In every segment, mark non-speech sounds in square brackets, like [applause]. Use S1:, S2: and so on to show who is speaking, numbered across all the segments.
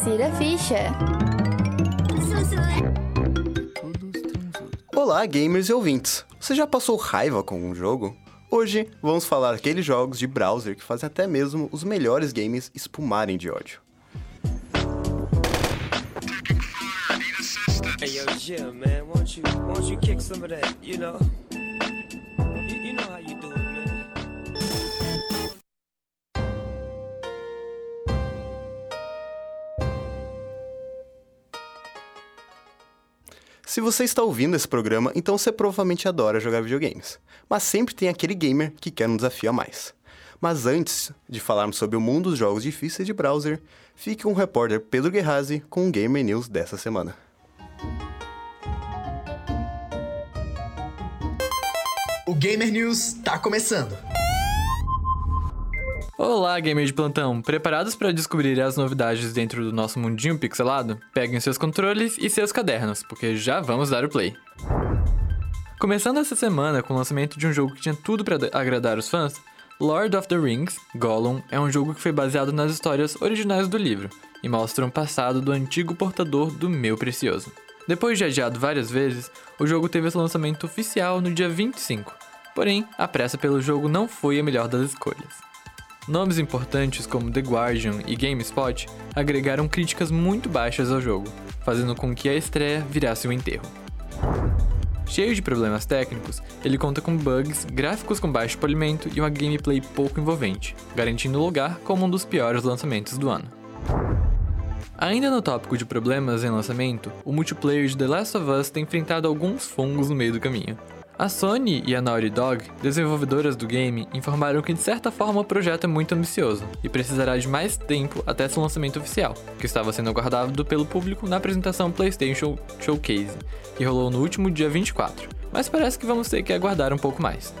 S1: Insira ficha.
S2: Olá, gamers e ouvintes! Você já passou raiva com um jogo? Hoje vamos falar aqueles jogos de browser que fazem até mesmo os melhores games espumarem de ódio.
S3: Hey yo, Jim, man, won't you won't you kick some of that, you know?
S2: Se você está ouvindo esse programa, então você provavelmente adora jogar videogames. Mas sempre tem aquele gamer que quer um desafio a mais. Mas antes de falarmos sobre o mundo dos jogos difíceis de browser, fique com o repórter Pedro Guerrazi com o Gamer News dessa semana.
S4: O Gamer News tá começando.
S5: Olá, gamer de plantão! Preparados para descobrir as novidades dentro do nosso mundinho pixelado? Peguem seus controles e seus cadernos, porque já vamos dar o play. Começando essa semana com o lançamento de um jogo que tinha tudo para agradar os fãs, Lord of the Rings, Gollum, é um jogo que foi baseado nas histórias originais do livro e mostra um passado do antigo portador do Meu Precioso. Depois de adiado várias vezes, o jogo teve seu lançamento oficial no dia 25, porém, a pressa pelo jogo não foi a melhor das escolhas. Nomes importantes como The Guardian e GameSpot agregaram críticas muito baixas ao jogo, fazendo com que a estreia virasse um enterro. Cheio de problemas técnicos, ele conta com bugs, gráficos com baixo polimento e uma gameplay pouco envolvente, garantindo o lugar como um dos piores lançamentos do ano. Ainda no tópico de problemas em lançamento, o multiplayer de The Last of Us tem enfrentado alguns fungos no meio do caminho, a Sony e a Naughty Dog, desenvolvedoras do game, informaram que de certa forma o projeto é muito ambicioso e precisará de mais tempo até seu lançamento oficial, que estava sendo aguardado pelo público na apresentação PlayStation Showcase, que rolou no último dia 24, mas parece que vamos ter que aguardar um pouco mais.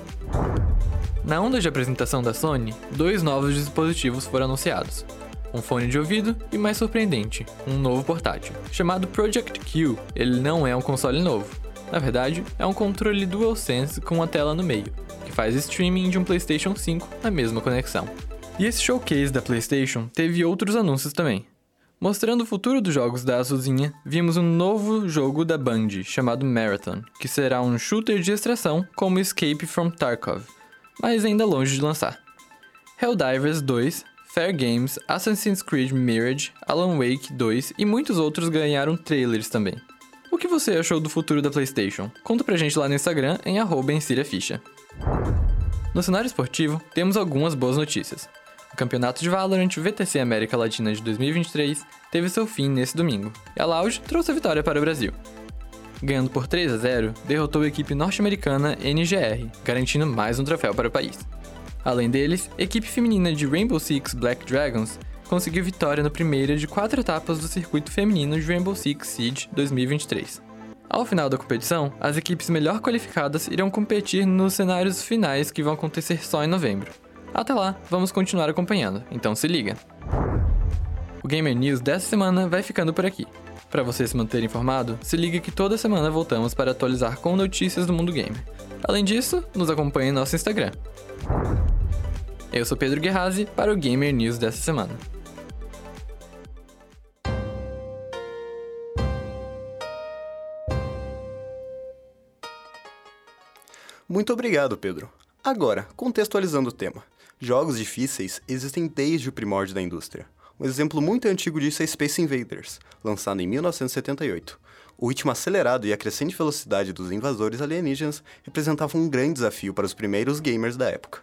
S5: Na onda de apresentação da Sony, dois novos dispositivos foram anunciados. Um fone de ouvido e, mais surpreendente, um novo portátil. Chamado Project Q, ele não é um console novo, na verdade, é um controle DualSense com uma tela no meio, que faz streaming de um PlayStation 5 na mesma conexão. E esse showcase da PlayStation teve outros anúncios também. Mostrando o futuro dos jogos da Azulzinha, vimos um novo jogo da Band chamado Marathon, que será um shooter de extração como Escape from Tarkov, mas ainda longe de lançar. Helldivers 2, Fair Games, Assassin's Creed Mirage, Alan Wake 2 e muitos outros ganharam trailers também. O que você achou do futuro da PlayStation? Conta pra gente lá no Instagram em @ensiriaficha. No cenário esportivo, temos algumas boas notícias. O campeonato de Valorant VTC América Latina de 2023 teve seu fim nesse domingo, e a Loud trouxe a vitória para o Brasil. Ganhando por 3 a 0, derrotou a equipe norte-americana NGR, garantindo mais um troféu para o país. Além deles, a equipe feminina de Rainbow Six Black Dragons conseguiu vitória na primeira de quatro etapas do circuito feminino de Rainbow Six Siege 2023. Ao final da competição, as equipes melhor qualificadas irão competir nos cenários finais que vão acontecer só em novembro. Até lá, vamos continuar acompanhando, então se liga! O Gamer News dessa semana vai ficando por aqui. Para você se manter informado, se liga que toda semana voltamos para atualizar com notícias do mundo gamer. Além disso, nos acompanhe em nosso Instagram. Eu sou Pedro Guerrazi para o Gamer News dessa semana.
S2: Muito obrigado, Pedro. Agora, contextualizando o tema. Jogos difíceis existem desde o primórdio da indústria. Um exemplo muito antigo disso é Space Invaders, lançado em 1978. O ritmo acelerado e a crescente velocidade dos invasores alienígenas representavam um grande desafio para os primeiros gamers da época.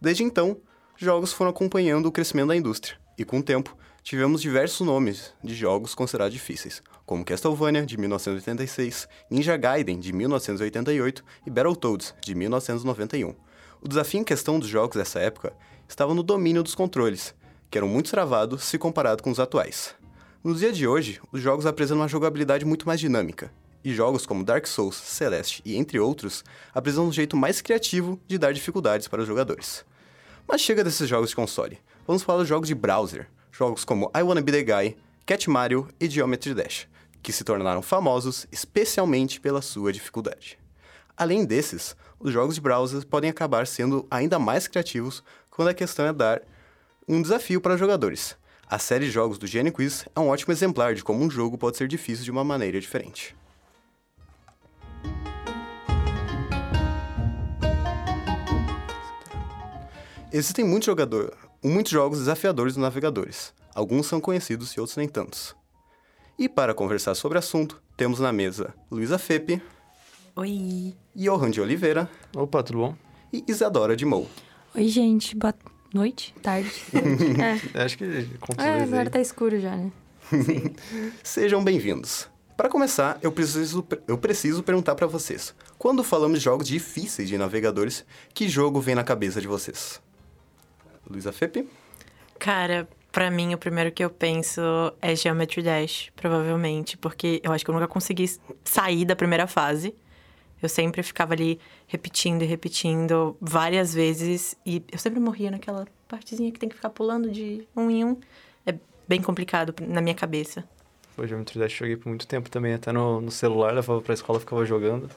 S2: Desde então, jogos foram acompanhando o crescimento da indústria, e com o tempo, tivemos diversos nomes de jogos considerados difíceis, como Castlevania, de 1986, Ninja Gaiden, de 1988 e Battletoads, de 1991. O desafio em questão dos jogos dessa época estava no domínio dos controles, que eram muito travados se comparado com os atuais. No dia de hoje, os jogos apresentam uma jogabilidade muito mais dinâmica, e jogos como Dark Souls, Celeste e entre outros apresentam um jeito mais criativo de dar dificuldades para os jogadores. Mas chega desses jogos de console. Vamos falar dos jogos de browser. Jogos como I Wanna Be The Guy, Cat Mario e Geometry Dash que se tornaram famosos especialmente pela sua dificuldade. Além desses, os jogos de browser podem acabar sendo ainda mais criativos quando a questão é dar um desafio para jogadores. A série de jogos do Gene Quiz é um ótimo exemplar de como um jogo pode ser difícil de uma maneira diferente. Existem muitos, jogador, muitos jogos desafiadores nos navegadores. Alguns são conhecidos e outros nem tantos. E para conversar sobre o assunto, temos na mesa Luísa Fepe,
S1: Oi.
S2: Johan de Oliveira
S6: Opa, tudo bom?
S2: e Isadora de Mou.
S1: Oi, gente. Boa noite, tarde. [laughs] é.
S6: Acho que com
S1: é, agora
S6: aí.
S1: tá escuro já, né? [laughs]
S2: Sejam bem-vindos. Para começar, eu preciso, eu preciso perguntar para vocês: quando falamos de jogos difíceis de navegadores, que jogo vem na cabeça de vocês? Luísa Fepe?
S7: Cara, pra mim, o primeiro que eu penso é Geometry Dash, provavelmente, porque eu acho que eu nunca consegui sair da primeira fase. Eu sempre ficava ali repetindo e repetindo várias vezes e eu sempre morria naquela partezinha que tem que ficar pulando de um em um. É bem complicado na minha cabeça.
S6: Pô, Geometry Dash eu joguei por muito tempo também, até no, no celular, levava pra escola ficava jogando.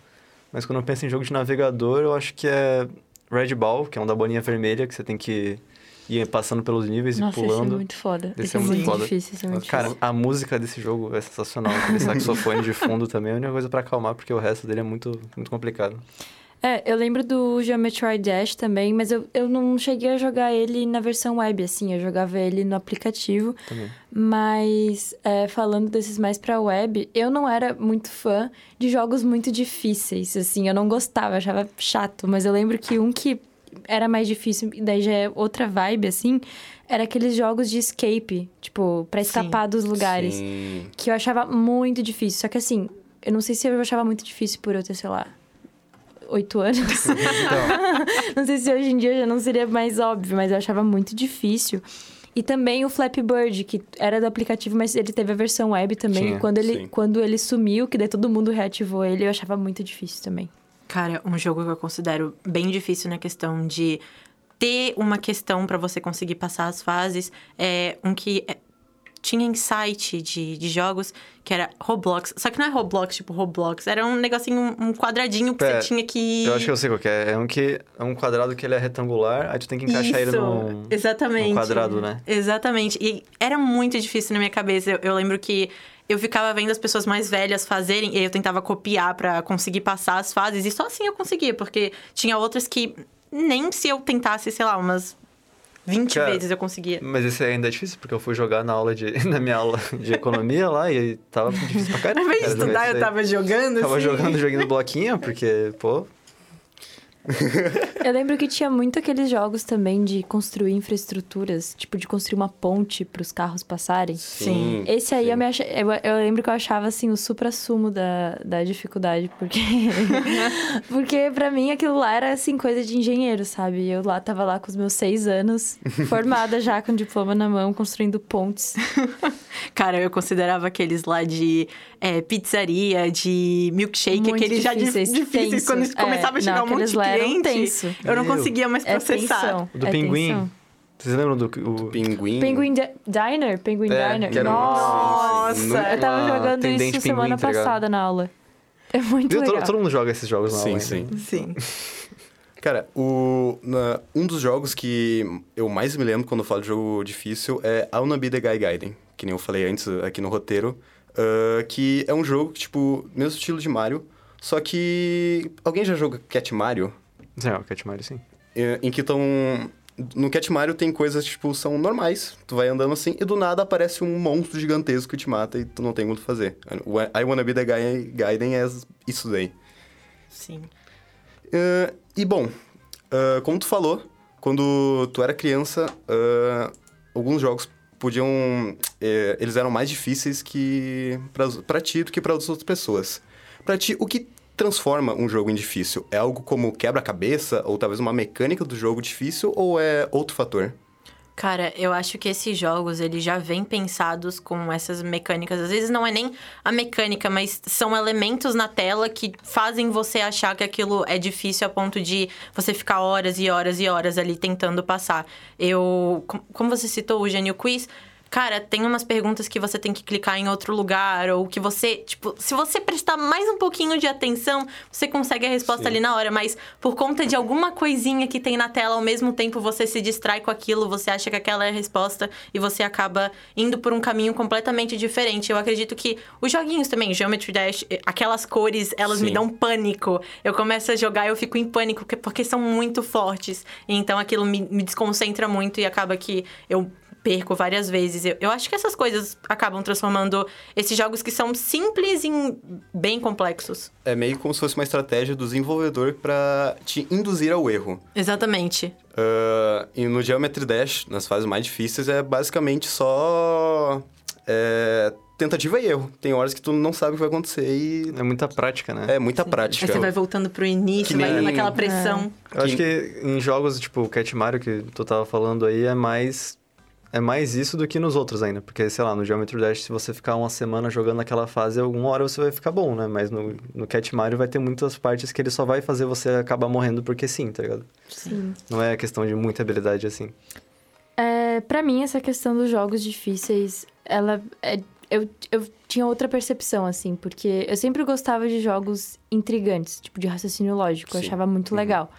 S6: Mas quando eu penso em jogo de navegador, eu acho que é Red Ball, que é um da bolinha vermelha, que você tem que ir passando pelos níveis
S1: Nossa,
S6: e
S1: esse é
S6: pulando.
S1: muito foda.
S6: Esse, é
S1: é
S6: muito foda.
S1: difícil, esse é muito
S6: Cara,
S1: difícil.
S6: a música desse jogo é sensacional. Aquele [laughs] saxofone de fundo também é a única coisa pra acalmar, porque o resto dele é muito, muito complicado.
S1: É, eu lembro do Geometry Dash também, mas eu, eu não cheguei a jogar ele na versão web, assim. Eu jogava ele no aplicativo.
S6: Também.
S1: Mas, é, falando desses mais pra web, eu não era muito fã de jogos muito difíceis, assim. Eu não gostava, eu achava chato. Mas eu lembro que um que era mais difícil, daí já é outra vibe, assim, era aqueles jogos de escape. Tipo, pra escapar dos lugares.
S2: Sim.
S1: Que eu achava muito difícil. Só que assim, eu não sei se eu achava muito difícil por eu ter, sei lá, oito anos. [laughs] [laughs] não sei se hoje em dia já não seria mais óbvio, mas eu achava muito difícil. E também o Flappy Bird, que era do aplicativo, mas ele teve a versão web também. E quando ele,
S2: sim.
S1: quando ele sumiu, que daí todo mundo reativou ele, eu achava muito difícil também.
S7: Cara, um jogo que eu considero bem difícil na questão de ter uma questão pra você conseguir passar as fases é um que é- tinha site de, de jogos que era Roblox. Só que não é Roblox, tipo Roblox. Era um negocinho, um- quadradinho que
S6: É,
S7: você tinha que.
S6: Eu acho que eu sei qual que é. É um, que, é um quadrado que ele é retangular, aí tu tem que encaixar ele
S7: Isso,
S6: num,
S7: exatamente.
S6: num quadrado, né?
S7: Exatamente. E era muito difícil na minha cabeça. Eu, eu lembro que eu ficava vendo as pessoas mais velhas fazerem e eu tentava copiar pra conseguir passar as fases. E só assim eu conseguia, porque tinha outras que nem se eu tentasse, sei lá, umas 20
S6: Cara,
S7: vezes eu conseguia.
S6: Mas esse ainda é difícil, porque eu fui jogar na aula de, [laughs] na minha aula de economia lá e tava difícil pra caramba.
S7: Ao invés de estudar, eu tava jogando.
S6: Tava
S7: assim.
S6: jogando joguinho bloquinho, porque, pô, [laughs]
S1: Eu lembro que tinha muito aqueles jogos também de construir infraestruturas, tipo de construir uma ponte para os carros passarem.
S7: Sim.
S1: Esse aí
S2: sim.
S1: eu, me acha... eu, eu lembro que eu achava assim o supra-sumo da, da dificuldade, porque [laughs] porque para mim aquilo lá era assim coisa de engenheiro, sabe? Eu lá tava lá com os meus seis anos, [laughs] formada já com diploma na mão, construindo pontes.
S7: Cara, eu considerava aqueles lá de é, pizzaria, de milkshake,
S1: Muito
S7: aqueles já
S1: difíceis,
S7: difíceis, difíceis
S1: tenso.
S7: quando começava
S1: É,
S7: a chegar
S1: não,
S7: um monte de
S1: lá tenso.
S7: Eu não conseguia mais
S1: É
S7: processar.
S1: tensão.
S6: o do
S1: é
S6: pinguim. Vocês lembram do. O...
S2: Pinguim.
S1: Penguin Di- Diner? Penguin
S6: É,
S1: Diner?
S6: que era um-
S1: Nossa!
S2: Sim, sim.
S7: Nossa,
S1: Eu tava jogando isso semana
S6: pinguim, tá
S1: passada na aula. É muito
S6: Viu?
S1: legal.
S6: Todo, todo mundo joga esses jogos na
S2: Sim,
S6: aula.
S2: sim.
S6: ainda.
S7: Sim. [laughs]
S2: Cara, o, na- um dos jogos que eu mais me lembro quando eu falo de jogo difícil é I Wanna Be The Guy Gaiden, que nem eu falei antes aqui no roteiro, ah, que é um jogo, tipo, mesmo estilo de Mario, só que... Alguém já jogou Cat Mario?
S6: Sim, é, o Cat Mario, sim.
S2: É, em que estão... No Cat Mario tem coisas, tipo, são normais. Tu vai andando assim e do nada aparece um monstro gigantesco que te mata e tu não tem muito o que fazer. O I Wanna Be The Guy Gaiden é isso daí.
S7: Sim.
S2: Ah, e bom, ah, como tu falou, quando tu era criança, ah, alguns jogos podiam. eles eram mais difíceis que pra, pra ti do que para outras pessoas. Pra ti, o que transforma um jogo em difícil? É algo como quebra-cabeça, ou talvez uma mecânica do jogo difícil, ou é outro fator?
S7: Cara, eu acho que esses jogos, eles já vêm pensados com essas mecânicas. Às vezes não é nem a mecânica, mas são elementos na tela que fazem você achar que aquilo é difícil a ponto de você ficar horas e horas e horas ali tentando passar. Eu, com- como você citou o Gênio Quiz, cara, tem umas perguntas que você tem que clicar em outro lugar, ou que você, tipo, se você prestar mais um pouquinho de atenção, você consegue a resposta
S2: Sim.
S7: ali na hora, mas por conta de alguma coisinha que tem na tela, ao mesmo tempo você se distrai com aquilo, você acha que aquela é a resposta e você acaba indo por um caminho completamente diferente. Eu acredito que os joguinhos também, Geometry Dash, eh, aquelas cores, elas me
S2: Sim.
S7: dão pânico. Eu começo a jogar e eu fico em pânico porque- porque são muito fortes. Então aquilo me, me desconcentra muito e acaba que eu perco várias vezes. Eu, eu acho que essas coisas acabam transformando esses jogos que são simples em bem complexos.
S2: É meio como se fosse uma estratégia do desenvolvedor pra te induzir ao erro.
S7: Exatamente.
S2: Ah, e no Geometry Dash, nas fases mais difíceis, é basicamente só é, tentativa e erro. Tem horas que tu não sabe o que vai acontecer e
S6: É muita prática, né?
S2: é muita prática.
S7: Aí você vai voltando pro início,
S2: Que
S7: vai
S2: nem-
S7: dando aquela pressão.
S6: Eu acho que em jogos tipo o Cat Mario que tu tava falando aí é mais é mais isso do que nos outros ainda, porque sei lá, no Geometry Dash se você ficar uma semana jogando naquela fase, alguma hora você vai ficar bom, né? Mas no, no Cat Mario vai ter muitas partes que ele só vai fazer você acabar morrendo porque sim, tá ligado?
S1: Sim.
S6: Não é questão de muita habilidade assim.
S1: É, para mim, essa questão dos jogos difíceis, ela é- eu, eu tinha outra percepção, assim, porque eu sempre gostava de jogos intrigantes, tipo de raciocínio lógico, eu
S2: Sim.
S1: achava muito legal.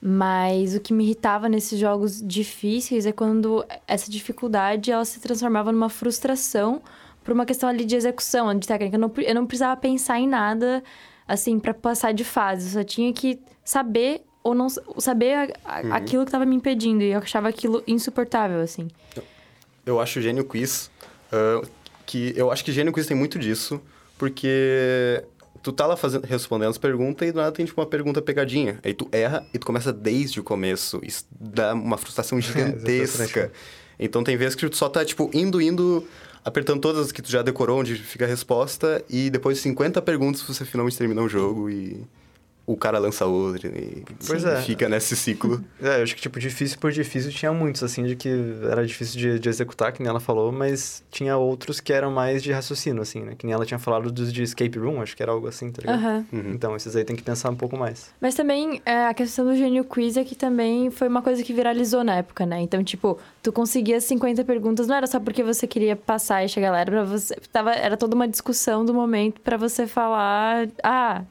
S1: Mas o que me irritava nesses jogos difíceis é quando essa dificuldade ela se transformava numa frustração por uma questão ali de execução, de técnica. Eu não, eu não precisava pensar em nada, assim, para passar de fase. Eu só tinha que saber ou não saber a- a- aquilo que estava me impedindo. E eu achava aquilo insuportável, assim.
S2: Eu acho o Gênio Quiz ah, que eu acho que Gênio Quiz tem muito disso, porque tu tá lá fazendo, respondendo as perguntas e do nada tem tipo uma pergunta pegadinha. Aí tu erra e tu começa desde o começo. Isso dá uma frustração [laughs] gigantesca.
S6: frustrante.
S2: então tem vezes que tu só tá tipo indo, indo, apertando todas que tu já decorou onde fica a resposta e depois de 50 perguntas você finalmente termina o jogo e o cara lança outra e,
S6: Pois
S2: e
S6: é.
S2: fica nesse ciclo.
S6: É, eu acho que, tipo, difícil por difícil tinha muitos, assim, de que era difícil de, de executar, que nem ela falou, mas tinha outros que eram mais de raciocínio, assim, né? Que nem ela tinha falado dos de escape room, acho que era algo assim, tá ligado?
S1: Aham.
S6: Então, esses aí tem que pensar um pouco mais.
S1: Mas também é, a questão do Gênio Quiz é que também foi uma coisa que viralizou na época, né? Então, tipo, tu conseguia 50 perguntas, não era só porque você queria passar e chegar lá, era pra você. Tava, era toda uma discussão do momento pra você falar. Ah,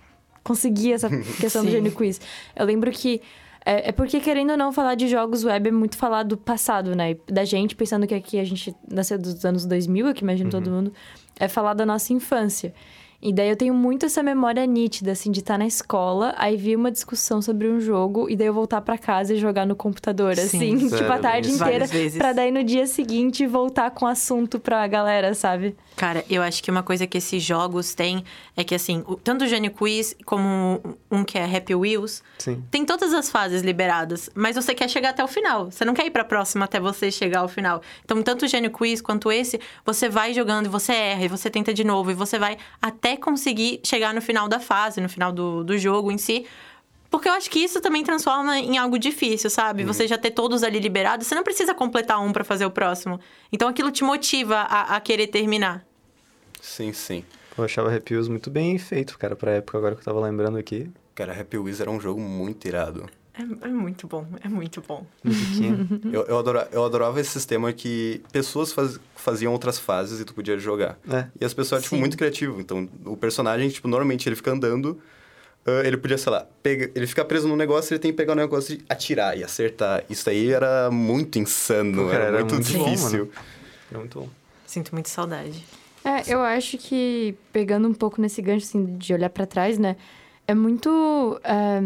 S1: consegui essa [laughs] questão do. Gênio Quiz. Eu lembro que. É, é porque, querendo ou não, falar de jogos web é muito falar do passado, né? Da gente, pensando que aqui a gente nasceu dos anos 2000, que imagino todo mundo, é falar da nossa infância. E daí eu tenho muito essa memória nítida, assim, de estar na escola, aí vir uma discussão sobre um jogo, e daí eu voltar pra casa e jogar no computador,
S7: Sim.
S1: assim, [laughs] tipo,
S6: Sério,
S1: a tarde inteira. Pra daí no dia seguinte voltar com assunto pra galera, sabe?
S7: Cara, eu acho que uma coisa que esses jogos têm é que, assim, tanto o Gênio Quiz como um que é Happy Wheels,
S6: Sim.
S7: tem todas as fases liberadas, mas você quer chegar até o final. Você não quer ir pra próxima até você chegar ao final. Então, tanto o Gênio Quiz quanto esse, você vai jogando e você erra, e você tenta de novo, e você vai até conseguir chegar no final da fase, no final do, do jogo em si. Porque eu acho que isso também transforma em algo difícil, sabe? Você já ter todos ali liberados, você não precisa completar um pra fazer o próximo. Então aquilo te motiva a, a querer terminar.
S2: Sim, sim.
S6: Eu achava Happy Wheels muito bem feito, cara, pra época, agora que eu tava lembrando aqui.
S2: Cara, Happy Wheels era um jogo muito irado.
S7: É, é muito bom, é muito bom.
S6: Musiquinha. [laughs]
S2: Eu, eu, adora- eu adorava esse sistema que pessoas faz- faziam outras fases e tu podia jogar.
S6: É.
S2: E as pessoas, tipo,
S7: Sim.
S2: muito criativo. Então, o personagem, tipo, normalmente ele fica andando, ah, ele podia, sei lá, pega, ele fica preso num negócio, ele tem que pegar um negócio e atirar e acertar. Isso aí era muito insano,
S6: Pô, cara,
S2: era,
S6: era
S2: muito,
S6: muito bom,
S2: difícil.
S6: mano. Era muito bom.
S7: Sinto muito saudade.
S1: É, eu acho que, pegando um pouco nesse gancho, assim, de olhar pra trás, né? É muito... é,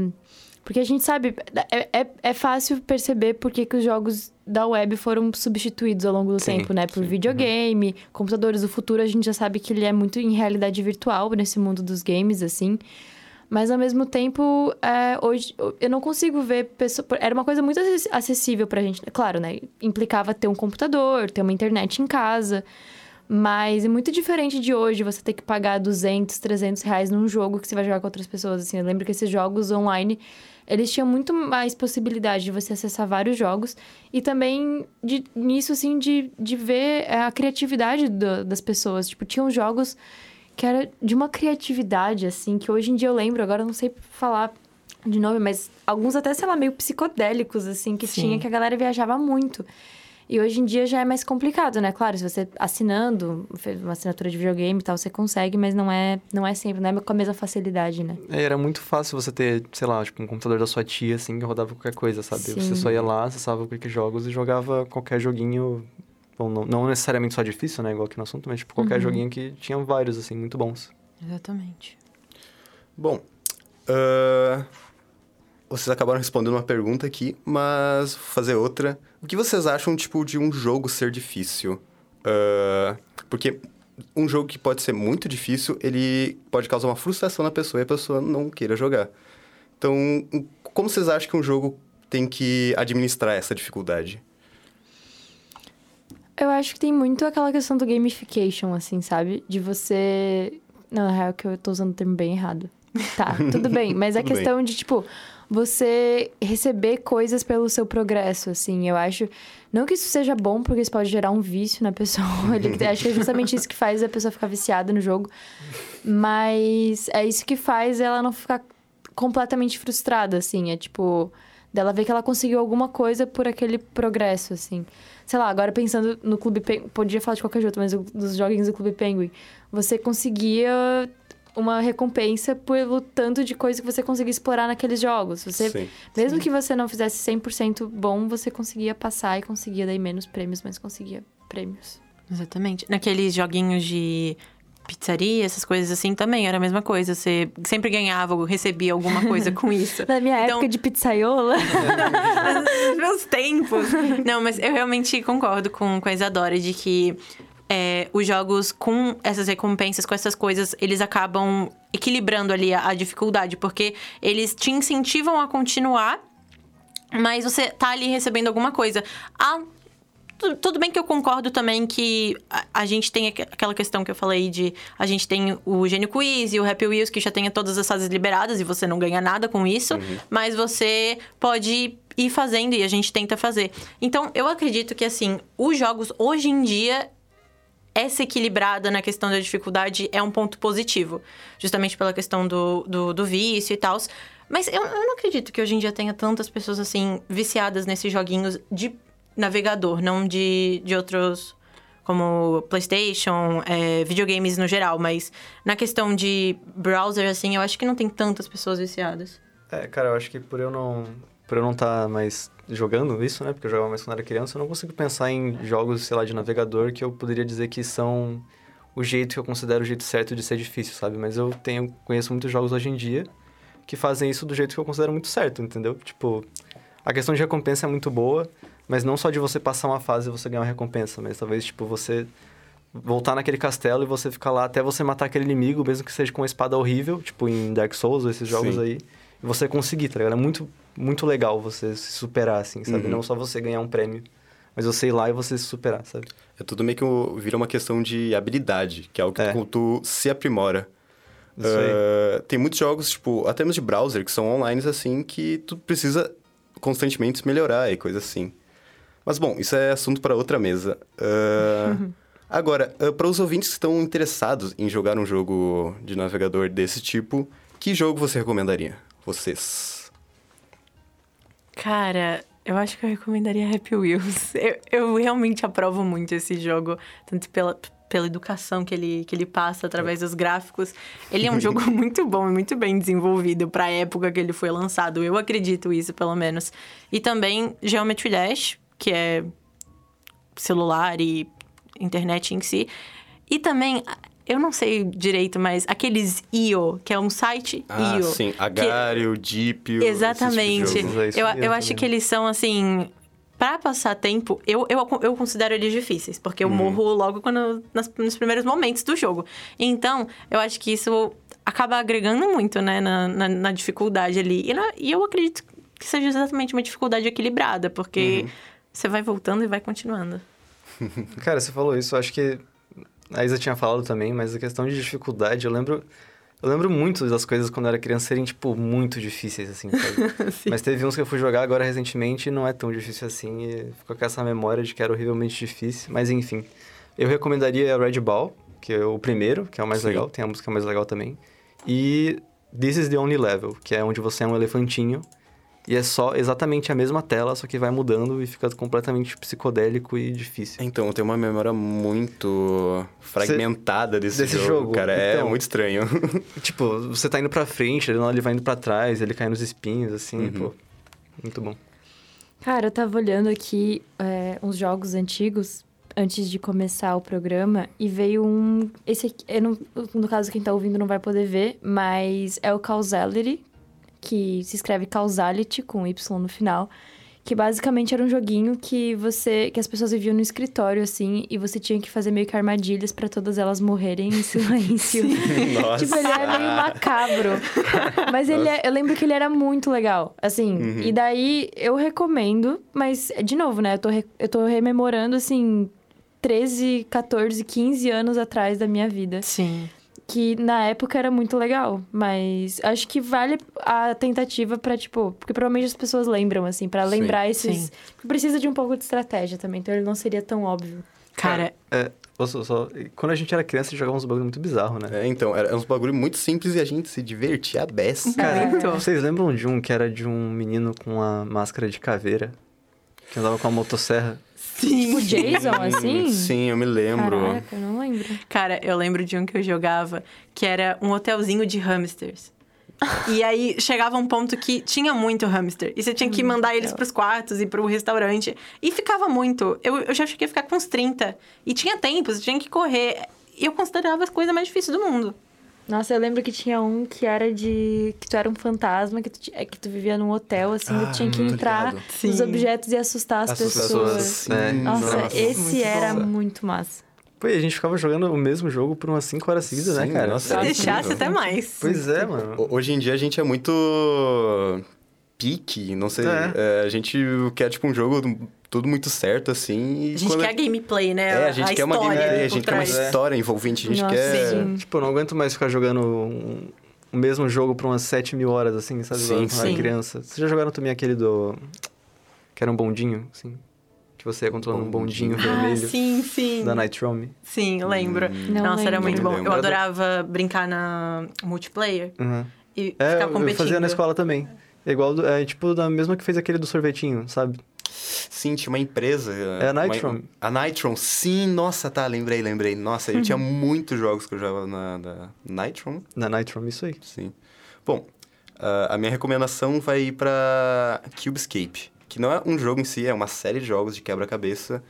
S1: porque a gente sabe... É, é, é fácil perceber por que, que os jogos da web foram substituídos ao longo do
S6: Sim,
S1: tempo, né? Por
S6: sim.
S1: videogame, computadores do futuro. A gente já sabe que ele é muito em realidade virtual nesse mundo dos games, assim. Mas, ao mesmo tempo, é, hoje eu não consigo ver pessoa... Era uma coisa muito acess- acessível pra gente. Claro, né? Implicava ter um computador, ter uma internet em casa... Mas é muito diferente de hoje você ter que pagar 200, 300 reais num jogo que você vai jogar com outras pessoas. Assim, eu lembro que esses jogos online, eles tinham muito mais possibilidade de você acessar vários jogos. E também de, nisso, assim, de, de ver a criatividade do- das pessoas. Tipo, tinham jogos que era de uma criatividade, assim, que hoje em dia eu lembro. Agora eu não sei falar de nome, mas alguns até, sei lá, meio psicodélicos, assim, que
S7: Sim.
S1: tinha, que a galera viajava muito. E hoje em dia já é mais complicado, né? Claro, se você assinando uma assinatura de videogame e tal, você consegue, mas não é, não é sempre, não é com a mesma facilidade, né?
S6: É, era muito fácil você ter, sei lá, tipo, um computador da sua tia, assim, que rodava qualquer coisa, sabe?
S1: Sim.
S6: Você só ia lá, acessava qualquer jogos e jogava qualquer joguinho. Bom, não, não necessariamente só difícil, né? Igual aqui no assunto, mas tipo, qualquer joguinho que tinha vários, assim, muito bons.
S7: Exatamente.
S2: Bom, ah, vocês acabaram respondendo uma pergunta aqui, mas vou fazer outra. O que vocês acham, tipo, de um jogo ser difícil? Ah, porque um jogo que pode ser muito difícil, ele pode causar uma frustração na pessoa e a pessoa não queira jogar. Então, como vocês acham que um jogo tem que administrar essa dificuldade?
S1: Eu acho que tem muito aquela questão do gamification, assim, sabe? De você. Não, na real, que eu tô usando o termo bem errado. Tá, [laughs] tudo bem. Mas a
S2: bem.
S1: questão de, tipo, você receber coisas pelo seu progresso, assim. Eu acho. Não que isso seja bom, porque isso pode gerar um vício na pessoa. [laughs] Ele- [laughs] acho que é justamente isso que faz a pessoa ficar viciada no jogo. Mas é isso que faz ela não ficar completamente frustrada, assim. É tipo. Dela ver que ela conseguiu alguma coisa por aquele progresso, assim. Sei lá, agora pensando no Clube Penguin. Podia falar de qualquer jeito, mas dos joguinhos do Clube Penguin. Você conseguia uma recompensa pelo tanto de coisa que você conseguia explorar naqueles jogos. Você,
S2: Sim.
S1: mesmo que você não fizesse 100% bom, você conseguia passar e conseguia daí menos prêmios, mas conseguia prêmios.
S7: Exatamente. Naqueles joguinhos de pizzaria, essas coisas assim, também era a mesma coisa. Você sempre ganhava ou recebia alguma coisa com [laughs] isso.
S1: Na minha
S7: Então-
S1: época de pizzaiola. [laughs]
S7: Nos meus tempos. Não, mas eu realmente concordo com, com a Isadora de que é, os jogos com essas recompensas, com essas coisas, eles acabam equilibrando ali a, a dificuldade, porque eles te incentivam a continuar, mas você tá ali recebendo alguma coisa. Ah, tu- tudo bem que eu concordo também que a, a gente tem aqu- aquela questão que eu falei de a gente tem o Gênio Quiz e o Happy Wheels que já tem todas as fases liberadas e você não ganha nada com isso, mas você pode ir fazendo e a gente tenta fazer. Então, eu acredito que assim, os jogos hoje em dia essa equilibrada na questão da dificuldade é um ponto positivo. Justamente pela questão do, do, do vício e tal. Mas eu, eu não acredito que hoje em dia tenha tantas pessoas, assim, viciadas nesses joguinhos de navegador, não de, de outros... Como PlayStation, é, videogames no geral. Mas na questão de browser, assim, eu acho que não tem tantas pessoas viciadas.
S6: É, cara, eu acho que por eu não por eu não estar mais jogando isso, né? Porque eu jogava mais quando era criança, eu não consigo pensar em jogos, sei lá, de navegador que eu poderia dizer que são o jeito que eu considero o jeito certo de ser difícil, sabe? Mas eu tenho conheço muitos jogos hoje em dia que fazem isso do jeito que eu considero muito certo, entendeu? Tipo, a questão de recompensa é muito boa, mas não só de você passar uma fase e você ganhar uma recompensa, mas talvez tipo você voltar naquele castelo e você ficar lá até você matar aquele inimigo, mesmo que seja com uma espada horrível, tipo em Dark Souls ou esses jogos
S2: Sim.
S6: aí, e você conseguir, tá ligado? É muito, muito legal você se superar, assim, sabe?
S2: Uhum.
S6: Não só você ganhar um prêmio, mas você ir lá e você se superar, sabe?
S2: É tudo meio que um- vira uma questão de habilidade, que é algo que
S6: É.
S2: tu, tu se aprimora. Ah, tem muitos jogos, tipo, até mesmo de browser, que são online, assim, que tu precisa constantemente melhorar e coisa assim. Mas, bom, isso é assunto para outra mesa. Ah, [laughs] agora, para os ouvintes que estão interessados em jogar um jogo de navegador desse tipo, que jogo você recomendaria? Vocês.
S7: Cara, eu acho que eu recomendaria Happy Wheels. [laughs] Eu, eu realmente aprovo muito esse jogo, tanto pela, pela educação que ele, que ele passa através dos gráficos. Ele é um jogo [laughs] muito bom e muito bem desenvolvido para a época que ele foi lançado. Eu acredito isso, pelo menos. E também Geometry Dash, que é celular e internet em si. E também, eu não sei direito, mas aqueles IO, que é um site
S2: Ah,
S7: IO.
S2: sim.
S7: que-
S2: Agário, Deep.
S7: Exatamente.
S6: esse tipo de jogo. É isso
S7: Eu, eu acho
S6: também.
S7: que eles são, assim. Pra passar tempo, eu, eu, eu considero eles difíceis, porque eu morro logo quando, nas- nos primeiros momentos do jogo. Então, eu acho que isso acaba agregando muito, né, na, na, na dificuldade ali. E, na- e eu acredito que seja exatamente uma dificuldade equilibrada, porque você vai voltando e vai continuando. [laughs]
S6: Cara, você falou isso, eu acho que a Isa tinha falado também, mas a questão de dificuldade, eu lembro. Eu lembro muito das coisas quando eu era criança serem, tipo, muito difíceis, assim? [laughs] Mas teve uns que eu fui jogar agora recentemente e não é tão difícil assim, e ficou com essa memória de que era horrivelmente difícil. Mas enfim, eu recomendaria Red Ball, que é o primeiro, que é o mais
S2: Sim.
S6: legal, tem a música mais legal também. E This is the Only Level, que é onde você é um elefantinho E é só exatamente a mesma tela, só que vai mudando e fica completamente psicodélico e difícil.
S2: Então, eu tenho uma memória muito fragmentada desse,
S6: desse
S2: jogo,
S6: jogo?
S2: cara. É
S6: Então.
S2: muito estranho. [laughs]
S6: Tipo, você tá indo pra frente, ele não- ele vai indo pra trás, ele cai nos espinhos, assim,
S2: Uhum.
S6: pô. Muito bom.
S1: Cara, eu tava olhando aqui é, uns jogos antigos antes de começar o programa e veio um. Esse aqui, eu não- no caso, quem tá ouvindo não vai poder ver, mas é o Causality, que se escreve Causality com Y no final. Que basicamente era um joguinho que você. que as pessoas viviam no escritório, assim, e você tinha que fazer meio que armadilhas pra todas elas morrerem em [laughs] silêncio.
S2: Nossa.
S1: Tipo, ele é meio macabro. Mas ele é- eu lembro que ele era muito legal. Assim,
S2: Uhum.
S1: e daí eu recomendo, mas, de novo, né? Eu tô, re- eu tô rememorando, assim, 13, 14, 15 anos atrás da minha vida.
S7: Sim.
S1: Que na época era muito legal. Mas acho que vale a tentativa pra, tipo. Porque provavelmente as pessoas lembram, assim, pra
S2: Sim.
S1: lembrar esses.
S7: Sim.
S1: Precisa de um pouco de estratégia também, então ele não seria tão óbvio.
S7: Cara,
S6: É, só, só- quando a gente era criança, a gente jogava uns bagulho muito bizarro, né?
S2: É, então, era uns bagulho muito simples e a gente se divertia a beça.
S6: Cara,
S7: Muito.
S6: vocês lembram de um que era de um menino com uma máscara de caveira? Que andava com a motosserra?
S7: Sim.
S1: O Jason, assim?
S2: Sim, eu me lembro.
S1: Caraca, eu não lembro.
S7: Cara, eu lembro de um que eu jogava que era um hotelzinho de hamsters. E aí chegava um ponto que tinha muito hamster. E você tinha que mandar eles pros quartos e pro restaurante. E ficava muito. Eu, eu já cheguei a ficar com uns 30. E tinha tempo, você tinha que correr. E eu considerava as coisas mais difíceis do mundo.
S1: Nossa, eu lembro que tinha um que era de. que tu era um fantasma, que tu, é, que tu vivia num hotel, assim,
S2: Ah,
S1: tu tinha que entrar
S2: ligado.
S7: Sim.
S1: nos objetos e assustar as pessoas.
S6: pessoas.
S2: Sim,
S6: É.
S1: Nossa,
S2: nossa.
S1: esse
S7: muito
S1: era
S7: bom.
S1: muito massa.
S6: Pô, e a gente ficava jogando o mesmo jogo por umas 5 horas seguidas,
S2: Sim,
S6: né, cara?
S2: nossa,
S7: Se deixasse até mais.
S6: Pois é, mano.
S2: Ho- Hoje em dia a gente é muito pique, não sei.
S6: É.
S2: é, a gente quer, tipo, um jogo tudo muito certo, assim. E
S7: A gente
S2: quando-
S7: quer gameplay, né?
S2: É, a gente quer uma
S7: história
S2: gameplay, a gente quer uma história envolvente, a gente
S1: Nossa,
S2: quer.
S1: sim.
S6: Tipo, eu não aguento mais ficar jogando um- o mesmo jogo por umas 7 mil horas, assim, sabe?
S2: Sim,
S6: quando era
S7: sim.
S6: criança. Vocês já jogaram também aquele do... Que era um bondinho, assim? Que você ia controlando um bondinho
S2: Bondinho.
S7: Ah,
S6: vermelho
S7: sim, sim.
S6: da Night Room.
S7: Sim, lembro.
S1: Não
S7: Nossa, era
S1: lembro.
S7: muito
S2: Não
S7: bom. Eu adorava brincar na multiplayer
S6: Uhum.
S7: e
S6: É,
S7: ficar competindo.
S6: eu fazia na escola também. É igual, do- é tipo da mesma que fez aquele do sorvetinho, sabe?
S2: Sim, tinha uma empresa.
S6: É a Nitron.
S2: uma- A Nitron, sim, nossa, tá, lembrei, lembrei. Nossa, eu tinha muitos jogos que eu jogava na, na Nitron.
S6: Na Night Room, isso aí.
S2: Sim. Bom, ah, a minha recomendação vai ir pra Cubescape, que não é um jogo em si, é uma série de jogos de quebra-cabeça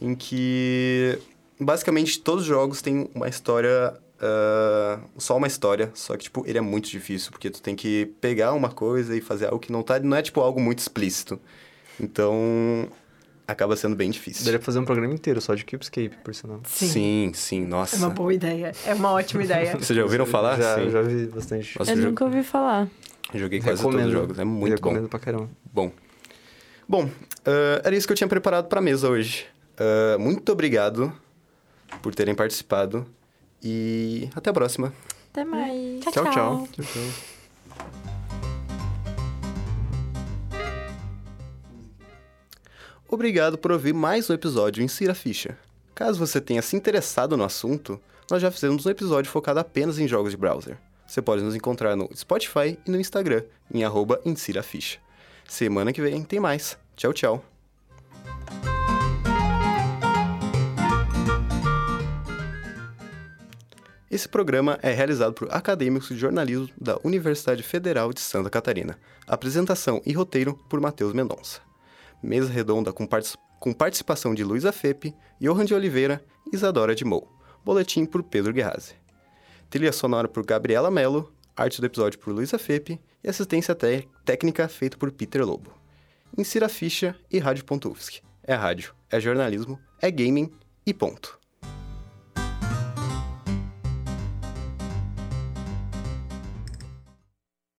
S2: em que basicamente todos os jogos têm uma história, ah, só uma história, só que tipo ele é muito difícil porque tu tem que pegar uma coisa e fazer algo que não tá, não é tipo algo muito explícito. Então acaba sendo bem difícil.
S6: Daria pra fazer um programa inteiro só de Cubescape, por sinal.
S7: Sim.
S2: Sim, sim, nossa.
S7: É uma boa ideia. É uma ótima ideia. [laughs]
S2: Vocês já ouviram falar?
S6: Já,
S2: Sim.
S6: já vi bastante.
S2: Nossa,
S1: eu
S2: eu
S1: nunca ouvi falar.
S2: joguei quase todos os jogos, é muito bom.
S6: Recomendo pra caramba.
S2: Bom. Bom, ah, era isso que eu tinha preparado pra mesa hoje. Ah, muito obrigado por terem participado e até a próxima.
S1: Até mais.
S6: Tchau, tchau.
S2: Obrigado por ouvir mais um episódio em Cira Ficha. Caso você tenha se interessado no assunto, nós já fizemos um episódio focado apenas em jogos de browser. Você pode nos encontrar no Spotify e no Instagram, em arroba Ficha. Semana que vem tem mais. Tchau, tchau. Esse programa é realizado por acadêmicos de jornalismo da Universidade Federal de Santa Catarina. Apresentação e roteiro por Matheus Mendonça. Mesa redonda com, com participação de Luísa Fepe, Johan de Oliveira e Isadora de Mou. Boletim por Pedro Guerrazi. Trilha sonora por Gabriela Mello, arte do episódio por Luísa Fepe e assistência té- técnica feita por Peter Lobo. Insira a ficha e rádio.ufsc. É rádio, é jornalismo, é gaming e ponto.